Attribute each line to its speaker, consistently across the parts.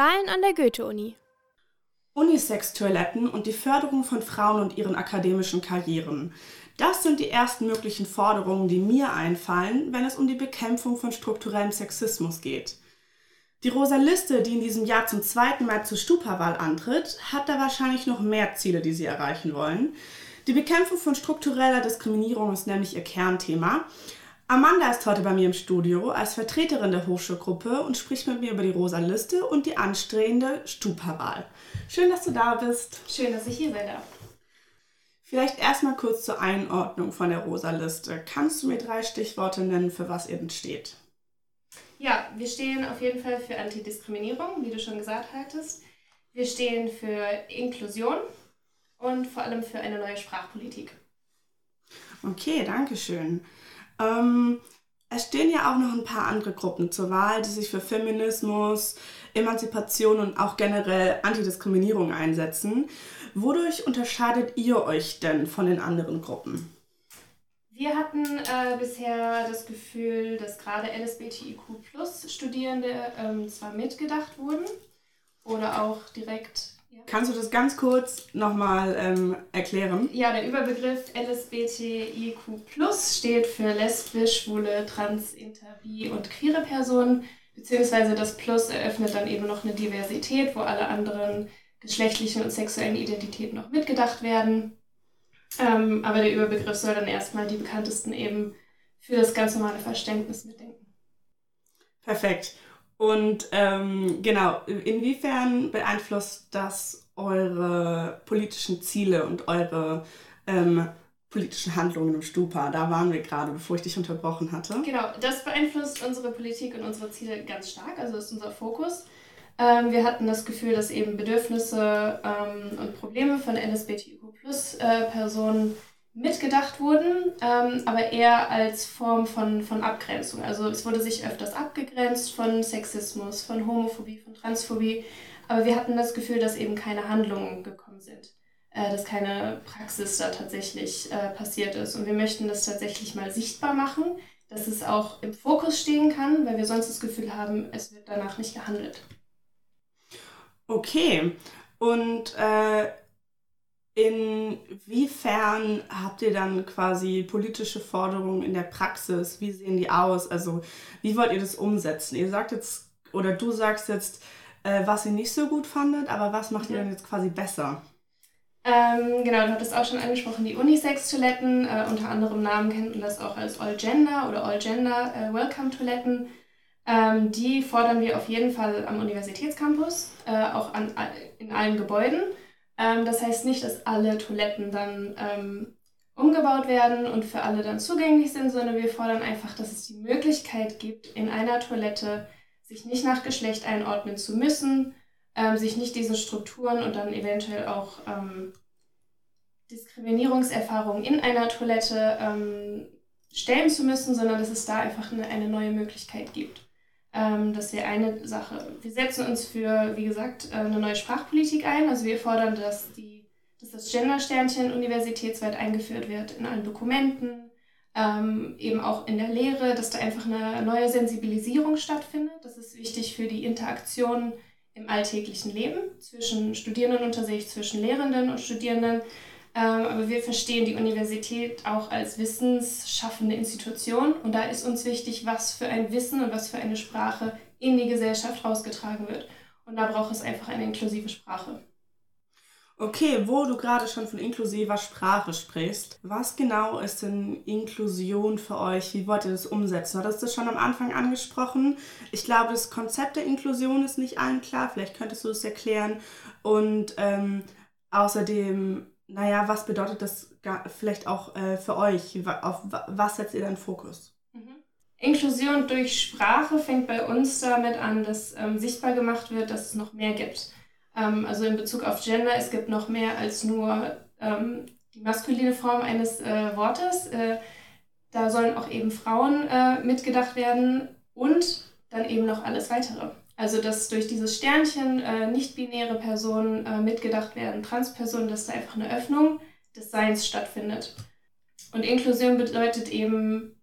Speaker 1: Wahlen an der Goethe-Uni.
Speaker 2: Unisex-Toiletten und die Förderung von Frauen und ihren akademischen Karrieren. Das sind die ersten möglichen Forderungen, die mir einfallen, wenn es um die Bekämpfung von strukturellem Sexismus geht. Die Rosa Liste, die in diesem Jahr zum zweiten Mal zur Stupawahl antritt, hat da wahrscheinlich noch mehr Ziele, die sie erreichen wollen. Die Bekämpfung von struktureller Diskriminierung ist nämlich ihr Kernthema. Amanda ist heute bei mir im Studio als Vertreterin der Hochschulgruppe und spricht mit mir über die Rosa Liste und die anstehende Stupawahl. Schön, dass du da bist.
Speaker 3: Schön, dass ich hier sein darf.
Speaker 2: Vielleicht erstmal kurz zur Einordnung von der Rosa Liste. Kannst du mir drei Stichworte nennen, für was ihr denn steht?
Speaker 3: Ja, wir stehen auf jeden Fall für Antidiskriminierung, wie du schon gesagt hattest. Wir stehen für Inklusion und vor allem für eine neue Sprachpolitik.
Speaker 2: Okay, danke schön. Ähm, es stehen ja auch noch ein paar andere Gruppen zur Wahl, die sich für Feminismus, Emanzipation und auch generell Antidiskriminierung einsetzen. Wodurch unterscheidet ihr euch denn von den anderen Gruppen?
Speaker 3: Wir hatten äh, bisher das Gefühl, dass gerade LSBTIQ-Studierende ähm, zwar mitgedacht wurden oder auch direkt.
Speaker 2: Ja. Kannst du das ganz kurz nochmal ähm, erklären?
Speaker 3: Ja, der Überbegriff LSBTIQ steht für lesbisch, schwule, trans, inter, bi und queere Personen, beziehungsweise das Plus eröffnet dann eben noch eine Diversität, wo alle anderen geschlechtlichen und sexuellen Identitäten noch mitgedacht werden. Ähm, aber der Überbegriff soll dann erstmal die bekanntesten eben für das ganz normale Verständnis mitdenken.
Speaker 2: Perfekt. Und ähm, genau, inwiefern beeinflusst das eure politischen Ziele und eure ähm, politischen Handlungen im Stupa? Da waren wir gerade, bevor ich dich unterbrochen hatte.
Speaker 3: Genau, das beeinflusst unsere Politik und unsere Ziele ganz stark, also ist unser Fokus. Ähm, wir hatten das Gefühl, dass eben Bedürfnisse ähm, und Probleme von LSBTIQ-Plus-Personen äh, mitgedacht wurden, ähm, aber eher als Form von, von Abgrenzung. Also es wurde sich öfters abgegrenzt von Sexismus, von Homophobie, von Transphobie, aber wir hatten das Gefühl, dass eben keine Handlungen gekommen sind, äh, dass keine Praxis da tatsächlich äh, passiert ist. Und wir möchten das tatsächlich mal sichtbar machen, dass es auch im Fokus stehen kann, weil wir sonst das Gefühl haben, es wird danach nicht gehandelt.
Speaker 2: Okay. Und äh, inwiefern habt ihr dann quasi politische Forderungen in der Praxis? Wie sehen die aus? Also wie wollt ihr das umsetzen? Ihr sagt jetzt, oder du sagst jetzt, äh, was ihr nicht so gut fandet, aber was macht ihr dann jetzt quasi besser?
Speaker 3: Ähm, genau, du hattest auch schon angesprochen, die Unisex-Toiletten, äh, unter anderem Namen kennt man das auch als All-Gender oder All-Gender äh. Ähm, die fordern wir auf jeden Fall am Universitätscampus, äh, auch an, in allen Gebäuden. Ähm, das heißt nicht, dass alle Toiletten dann ähm, umgebaut werden und für alle dann zugänglich sind, sondern wir fordern einfach, dass es die Möglichkeit gibt, in einer Toilette sich nicht nach Geschlecht einordnen zu müssen, ähm, sich nicht diesen Strukturen und dann eventuell auch ähm, Diskriminierungserfahrungen in einer Toilette ähm, stellen zu müssen, sondern dass es da einfach eine, eine neue Möglichkeit gibt. Ähm, das wäre eine Sache. Wir setzen uns für, wie gesagt, äh, eine neue Sprachpolitik ein. Also wir fordern, dass, die, dass das Gender-Sternchen universitätsweit eingeführt wird in allen Dokumenten, ähm, eben auch in der Lehre, dass da einfach eine neue Sensibilisierung stattfindet. Das ist wichtig für die Interaktion im alltäglichen Leben zwischen Studierenden unter sich, zwischen Lehrenden und Studierenden, aber wir verstehen die Universität auch als wissensschaffende Institution und da ist uns wichtig, was für ein Wissen und was für eine Sprache in die Gesellschaft rausgetragen wird. Und da braucht es einfach eine inklusive Sprache.
Speaker 2: Okay, wo du gerade schon von inklusiver Sprache sprichst, was genau ist denn Inklusion für euch? Wie wollt ihr das umsetzen? Du hattest das schon am Anfang angesprochen. Ich glaube, das Konzept der Inklusion ist nicht allen klar. Vielleicht könntest du das erklären. Und ähm, außerdem, naja, was bedeutet das vielleicht auch äh, für euch? Auf was setzt ihr dann Fokus?
Speaker 3: Mhm. Inklusion durch Sprache fängt bei uns damit an, dass ähm, sichtbar gemacht wird, dass es noch mehr gibt. Ähm, also in Bezug auf Gender, es gibt noch mehr als nur ähm, die maskuline Form eines äh, Wortes. Äh, da sollen auch eben Frauen äh, mitgedacht werden und dann eben noch alles weitere. Also dass durch dieses Sternchen äh, nicht-binäre Personen äh, mitgedacht werden, Transpersonen, dass da einfach eine Öffnung des Seins stattfindet. Und Inklusion bedeutet eben,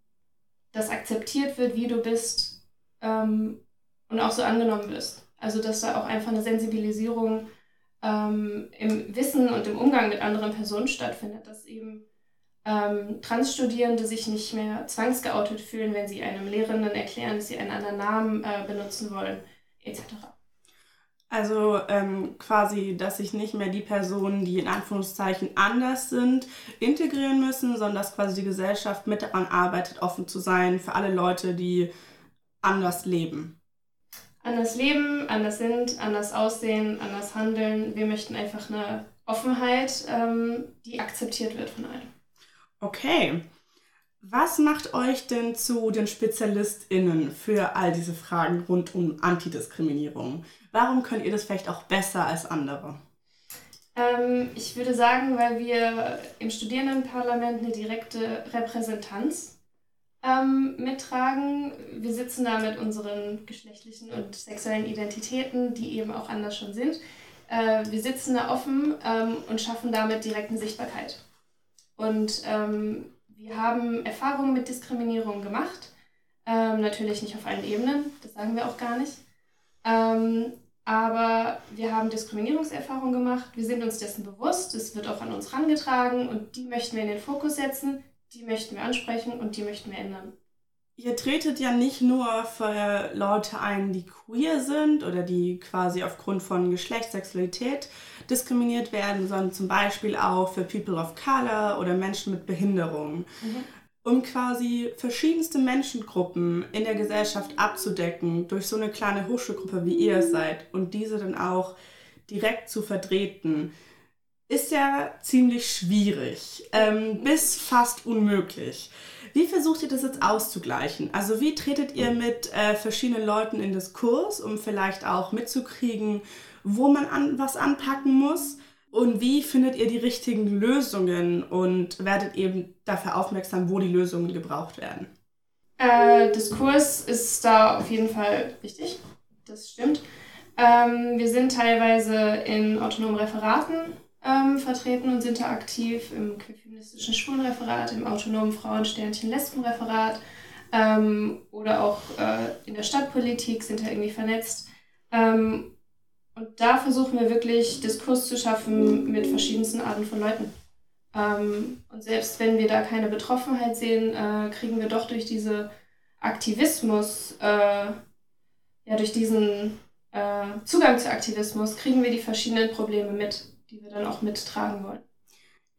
Speaker 3: dass akzeptiert wird, wie du bist ähm, und auch so angenommen wirst. Also dass da auch einfach eine Sensibilisierung ähm, im Wissen und im Umgang mit anderen Personen stattfindet, dass eben ähm, Transstudierende sich nicht mehr zwangsgeoutet fühlen, wenn sie einem Lehrenden erklären, dass sie einen anderen Namen äh, benutzen wollen, etc.
Speaker 2: Also ähm, quasi, dass sich nicht mehr die Personen, die in Anführungszeichen anders sind, integrieren müssen, sondern dass quasi die Gesellschaft mit daran arbeitet, offen zu sein für alle Leute, die anders leben.
Speaker 3: Anders leben, anders sind, anders aussehen, anders handeln. Wir möchten einfach eine Offenheit, ähm, die akzeptiert wird von allen.
Speaker 2: Okay. Was macht euch denn zu den SpezialistInnen für all diese Fragen rund um Antidiskriminierung? Warum könnt ihr das vielleicht auch besser als andere?
Speaker 3: Ähm, ich würde sagen, weil wir im Studierendenparlament eine direkte Repräsentanz ähm, mittragen. Wir sitzen da mit unseren geschlechtlichen und sexuellen Identitäten, die eben auch anders schon sind. Äh, wir sitzen da offen ähm, und schaffen damit direkte Sichtbarkeit. Und ähm, wir haben Erfahrungen mit Diskriminierung gemacht. Ähm, natürlich nicht auf allen Ebenen, das sagen wir auch gar nicht. Ähm, aber wir haben Diskriminierungserfahrungen gemacht, wir sind uns dessen bewusst, es wird auch an uns herangetragen und die möchten wir in den Fokus setzen, die möchten wir ansprechen und die möchten wir ändern.
Speaker 2: Ihr tretet ja nicht nur für Leute ein, die queer sind oder die quasi aufgrund von Geschlechtssexualität diskriminiert werden, sondern zum Beispiel auch für People of Color oder Menschen mit Behinderung. Mhm. Um quasi verschiedenste Menschengruppen in der Gesellschaft abzudecken durch so eine kleine Hochschulgruppe, wie ihr es seid, und diese dann auch direkt zu vertreten, ist ja ziemlich schwierig, ähm, bis fast unmöglich. Wie versucht ihr das jetzt auszugleichen? Also wie tretet ihr mit äh, verschiedenen Leuten in Diskurs, um vielleicht auch mitzukriegen, wo man an, was anpacken muss? Und wie findet ihr die richtigen Lösungen und werdet eben dafür aufmerksam, wo die Lösungen gebraucht werden?
Speaker 3: Äh, Diskurs ist da auf jeden Fall wichtig. Das stimmt. Ähm, wir sind teilweise in autonomen Referaten ähm, vertreten und sind da aktiv im queerfeministischen Schwulenreferat, im autonomen Frauensternchen-Lesbenreferat ähm, oder auch äh, in der Stadtpolitik sind da irgendwie vernetzt. Ähm, und da versuchen wir wirklich Diskurs zu schaffen mit verschiedensten Arten von Leuten. Ähm, und selbst wenn wir da keine Betroffenheit sehen, äh, kriegen wir doch durch diese Aktivismus, äh, ja, durch diesen äh, Zugang zu Aktivismus, kriegen wir die verschiedenen Probleme mit die wir dann auch mittragen wollen.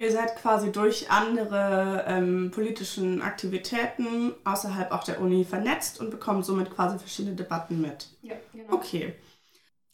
Speaker 2: Ihr seid quasi durch andere ähm, politischen Aktivitäten außerhalb auch der Uni vernetzt und bekommt somit quasi verschiedene Debatten mit.
Speaker 3: Ja, genau.
Speaker 2: Okay.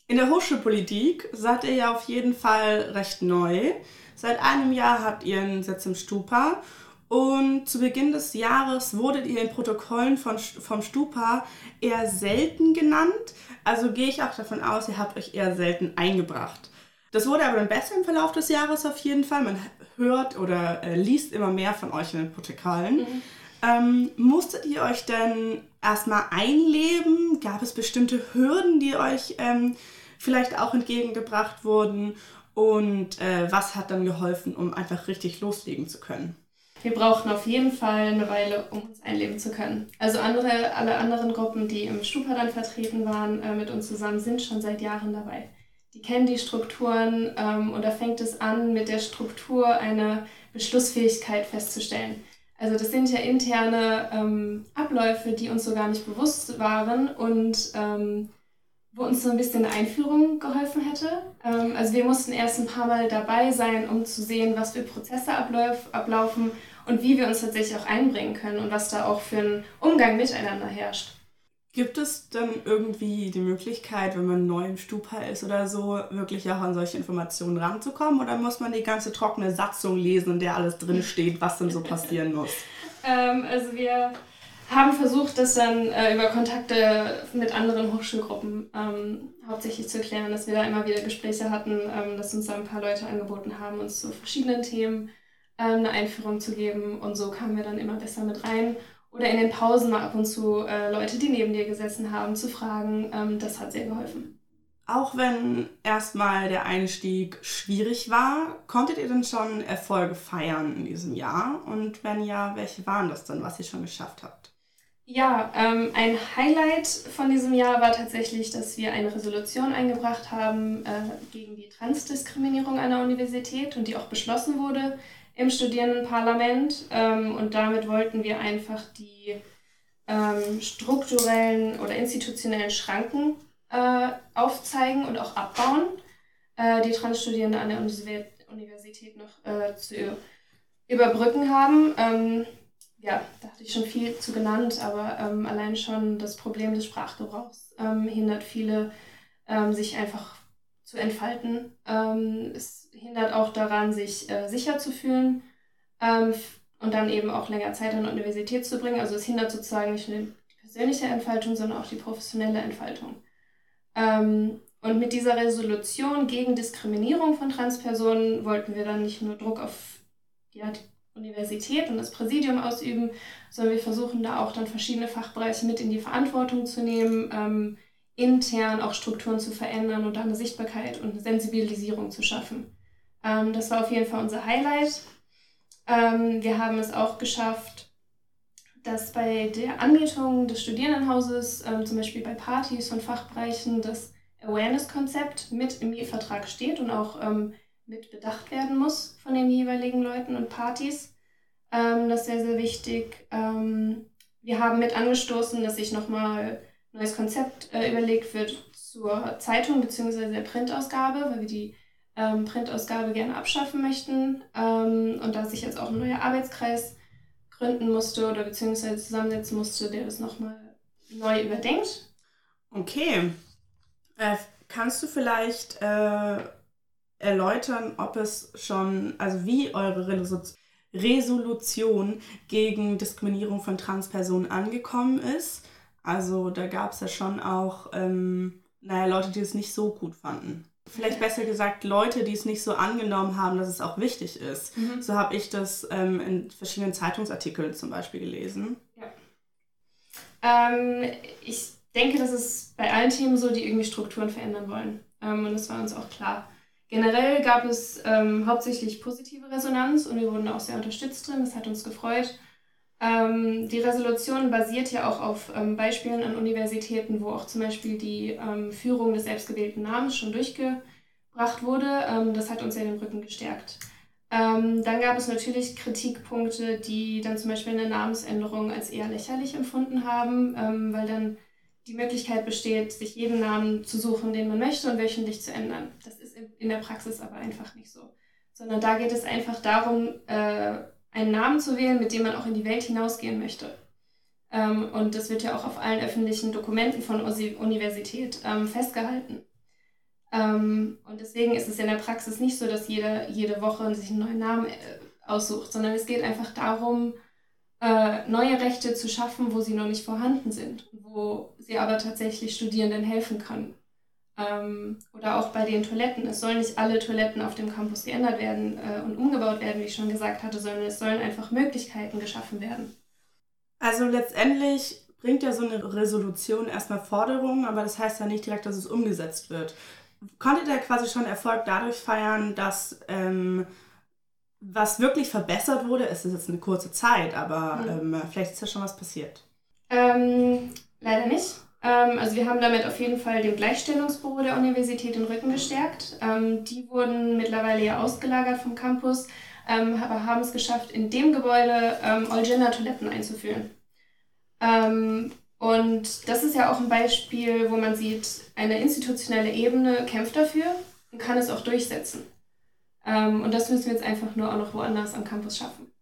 Speaker 2: In der Hochschulpolitik seid ihr ja auf jeden Fall recht neu. Seit einem Jahr habt ihr einen Sitz im Stupa und zu Beginn des Jahres wurdet ihr in Protokollen von, vom Stupa eher selten genannt. Also gehe ich auch davon aus, ihr habt euch eher selten eingebracht. Das wurde aber dann besser im Verlauf des Jahres auf jeden Fall. Man hört oder äh, liest immer mehr von euch in den Protokollen. Mhm. Ähm, musstet ihr euch denn erstmal einleben? Gab es bestimmte Hürden, die euch ähm, vielleicht auch entgegengebracht wurden? Und äh, was hat dann geholfen, um einfach richtig loslegen zu können?
Speaker 3: Wir brauchten auf jeden Fall eine Weile, um uns einleben zu können. Also andere, alle anderen Gruppen, die im Stupa dann vertreten waren, äh, mit uns zusammen, sind schon seit Jahren dabei die kennen die Strukturen ähm, und da fängt es an, mit der Struktur eine Beschlussfähigkeit festzustellen. Also das sind ja interne ähm, Abläufe, die uns so gar nicht bewusst waren und ähm, wo uns so ein bisschen Einführung geholfen hätte. Ähm, also wir mussten erst ein paar Mal dabei sein, um zu sehen, was für Prozesse ablauf, ablaufen und wie wir uns tatsächlich auch einbringen können und was da auch für ein Umgang miteinander herrscht.
Speaker 2: Gibt es dann irgendwie die Möglichkeit, wenn man neu im Stupa ist oder so, wirklich auch an solche Informationen ranzukommen? Oder muss man die ganze trockene Satzung lesen, in der alles drin steht, was dann so passieren muss?
Speaker 3: ähm, also wir haben versucht, das dann äh, über Kontakte mit anderen Hochschulgruppen ähm, hauptsächlich zu klären, dass wir da immer wieder Gespräche hatten, ähm, dass uns da ein paar Leute angeboten haben, uns zu verschiedenen Themen ähm, eine Einführung zu geben. Und so kamen wir dann immer besser mit rein oder in den Pausen mal ab und zu äh, Leute, die neben dir gesessen haben, zu fragen. Ähm, das hat sehr geholfen.
Speaker 2: Auch wenn erstmal der Einstieg schwierig war, konntet ihr denn schon Erfolge feiern in diesem Jahr? Und wenn ja, welche waren das dann, was ihr schon geschafft habt?
Speaker 3: Ja, ähm, ein Highlight von diesem Jahr war tatsächlich, dass wir eine Resolution eingebracht haben äh, gegen die Transdiskriminierung an der Universität und die auch beschlossen wurde im Studierendenparlament. Ähm, und damit wollten wir einfach die ähm, strukturellen oder institutionellen Schranken äh, aufzeigen und auch abbauen, äh, die Transstudierende an der Universität noch äh, zu überbrücken haben. Ähm, ja, da hatte ich schon viel zu genannt, aber ähm, allein schon das Problem des Sprachgebrauchs ähm, hindert viele, ähm, sich einfach zu entfalten. Ähm, es hindert auch daran, sich äh, sicher zu fühlen ähm, und dann eben auch länger Zeit an der Universität zu bringen. Also es hindert sozusagen nicht nur die persönliche Entfaltung, sondern auch die professionelle Entfaltung. Ähm, und mit dieser Resolution gegen Diskriminierung von Transpersonen wollten wir dann nicht nur Druck auf ja, die Universität und das Präsidium ausüben, sondern wir versuchen da auch dann verschiedene Fachbereiche mit in die Verantwortung zu nehmen, ähm, intern auch Strukturen zu verändern und da eine Sichtbarkeit und eine Sensibilisierung zu schaffen. Ähm, das war auf jeden Fall unser Highlight. Ähm, wir haben es auch geschafft, dass bei der Anmietung des Studierendenhauses, ähm, zum Beispiel bei Partys von Fachbereichen, das Awareness-Konzept mit im Mietvertrag steht und auch ähm, mit bedacht werden muss von den jeweiligen Leuten und Partys. Ähm, das ist sehr, sehr wichtig. Ähm, wir haben mit angestoßen, dass sich nochmal neues Konzept äh, überlegt wird zur Zeitung bzw. der Printausgabe, weil wir die ähm, Printausgabe gerne abschaffen möchten ähm, und da sich jetzt auch ein neuer Arbeitskreis gründen musste oder beziehungsweise zusammensetzen musste, der das nochmal neu überdenkt.
Speaker 2: Okay. Äh, kannst du vielleicht äh, erläutern, ob es schon, also wie eure Resolution gegen Diskriminierung von Transpersonen angekommen ist. Also da gab es ja schon auch, ähm, naja, Leute, die es nicht so gut fanden. Vielleicht besser gesagt, Leute, die es nicht so angenommen haben, dass es auch wichtig ist. Mhm. So habe ich das ähm, in verschiedenen Zeitungsartikeln zum Beispiel gelesen.
Speaker 3: Ja. Ähm, ich denke, das ist bei allen Themen so, die irgendwie Strukturen verändern wollen. Ähm, und das war uns auch klar. Generell gab es ähm, hauptsächlich positive Resonanz und wir wurden auch sehr unterstützt drin. Das hat uns gefreut. Ähm, die Resolution basiert ja auch auf ähm, Beispielen an Universitäten, wo auch zum Beispiel die ähm, Führung des selbstgewählten Namens schon durchgebracht wurde. Ähm, das hat uns ja den Rücken gestärkt. Ähm, dann gab es natürlich Kritikpunkte, die dann zum Beispiel eine Namensänderung als eher lächerlich empfunden haben, weil dann die Möglichkeit besteht, sich jeden Namen zu suchen, den man möchte und wöchentlich zu ändern. Das ist in der Praxis aber einfach nicht so. Sondern da geht es einfach darum, äh, einen Namen zu wählen, mit dem man auch in die Welt hinausgehen möchte. Ähm, und das wird ja auch auf allen öffentlichen Dokumenten von Universität ähm, festgehalten. Ähm, und deswegen ist es in der Praxis nicht so, dass jeder jede Woche sich einen neuen Namen äh, aussucht, sondern es geht einfach darum, äh, neue Rechte zu schaffen, wo sie noch nicht vorhanden sind, wo sie aber tatsächlich Studierenden helfen können. Ähm, oder auch bei den Toiletten. Es sollen nicht alle Toiletten auf dem Campus geändert werden äh, und umgebaut werden, wie ich schon gesagt hatte, sondern es sollen einfach Möglichkeiten geschaffen werden.
Speaker 2: Also letztendlich bringt ja so eine Resolution erstmal Forderungen, aber das heißt ja nicht direkt, dass es umgesetzt wird. Konntet ihr quasi schon Erfolg dadurch feiern, dass ähm, was wirklich verbessert wurde? Es ist jetzt eine kurze Zeit, aber mhm. ähm, vielleicht ist ja schon was passiert.
Speaker 3: Ähm, leider nicht. Ähm, also wir haben damit auf jeden Fall dem Gleichstellungsbüro der Universität den Rücken gestärkt. Ähm, die wurden mittlerweile ja ausgelagert vom Campus, ähm, aber haben es geschafft, in dem Gebäude All-Gender-Toiletten einzuführen. und das ist ja auch ein Beispiel, wo man sieht, eine institutionelle Ebene kämpft dafür und kann es auch durchsetzen. und das müssen wir jetzt einfach nur auch noch woanders am Campus schaffen.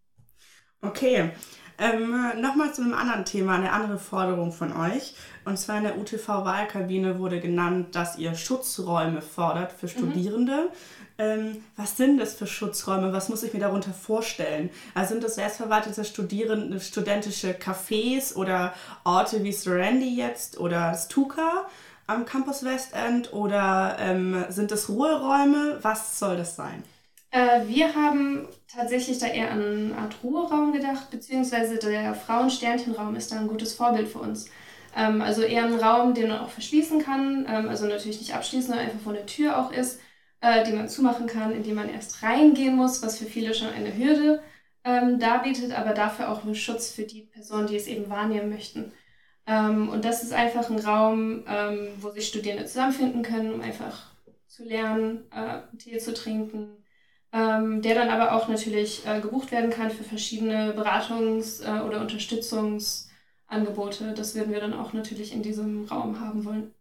Speaker 2: Okay. Ähm, Nochmal zu einem anderen Thema, eine andere Forderung von euch. Und zwar in der UTV-Wahlkabine wurde genannt, dass ihr Schutzräume fordert für mhm. Studierende. Mhm. Ähm, was sind das für Schutzräume? Was muss ich mir darunter vorstellen? Also sind das selbstverwaltete Studierende, studentische Cafés oder Orte wie Serendi jetzt oder Stuka am Campus Westend? Oder ähm, sind das Ruheräume? Was soll das sein?
Speaker 3: Äh, wir haben tatsächlich da eher an eine Art Ruheraum gedacht, beziehungsweise der Frauensternchenraum ist da ein gutes Vorbild für uns. Ähm, also eher ein Raum, den man auch verschließen kann, ähm, also natürlich nicht abschließen, sondern einfach vor der Tür auch ist, äh, die man zumachen kann, in die man erst reingehen muss, was für viele schon eine Hürde ähm, da bietet aber dafür auch einen Schutz für die Personen, die es eben wahrnehmen möchten. Ähm, und das ist einfach ein Raum, ähm, wo sich Studierende zusammenfinden können, um einfach zu lernen, äh, Tee zu trinken, ähm, der dann aber auch natürlich äh, gebucht werden kann für verschiedene Beratungs- äh, oder Unterstützungsangebote. Das werden wir dann auch natürlich in diesem Raum haben wollen.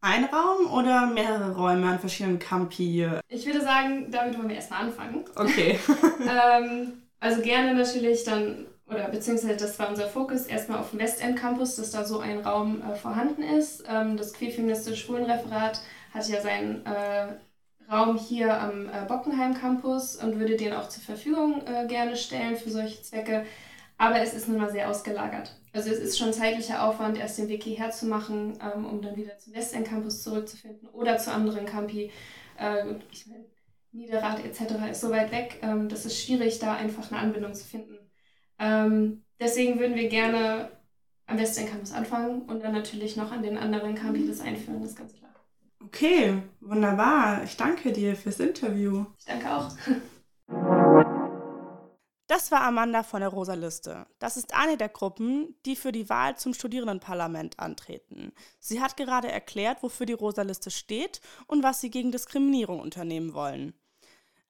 Speaker 2: Ein Raum oder mehrere Räume an verschiedenen Campi?
Speaker 3: Ich würde sagen, damit wollen wir erstmal anfangen.
Speaker 2: Okay.
Speaker 3: ähm, also gerne natürlich dann, oder beziehungsweise das war unser Fokus, erstmal auf dem Westend Campus, dass da so ein Raum äh, vorhanden ist. Ähm, das queerfeministische Schwulenreferat hat ja seinen äh, Raum hier am äh, Bockenheim Campus und würde den auch zur Verfügung äh, gerne stellen für solche Zwecke. Aber es ist nun mal sehr ausgelagert. Also es ist schon zeitlicher Aufwand, erst den Weg hierher zu machen, ähm, um dann wieder zum Westend Campus zurückzufinden oder zu anderen Campi. Äh, ich meine, Niederrad etc. ist so weit weg, ähm, das ist schwierig, da einfach eine Anbindung zu finden. Ähm, deswegen würden wir gerne am Westend Campus anfangen und dann natürlich noch an den anderen Campi das einführen, das ist ganz klar.
Speaker 2: Okay, wunderbar. Ich danke dir fürs Interview.
Speaker 3: Ich danke auch.
Speaker 2: Das war Amanda von der Rosa Liste. Das ist eine der Gruppen, die für die Wahl zum Studierendenparlament antreten. Sie hat gerade erklärt, wofür die Rosa Liste steht und was sie gegen Diskriminierung unternehmen wollen.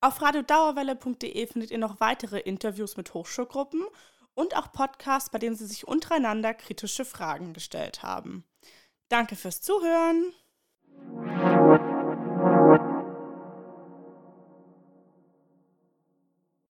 Speaker 2: Auf radiodauerwelle.de findet ihr noch weitere Interviews mit Hochschulgruppen und auch Podcasts, bei denen sie sich untereinander kritische Fragen gestellt haben. Danke fürs Zuhören. Thank you.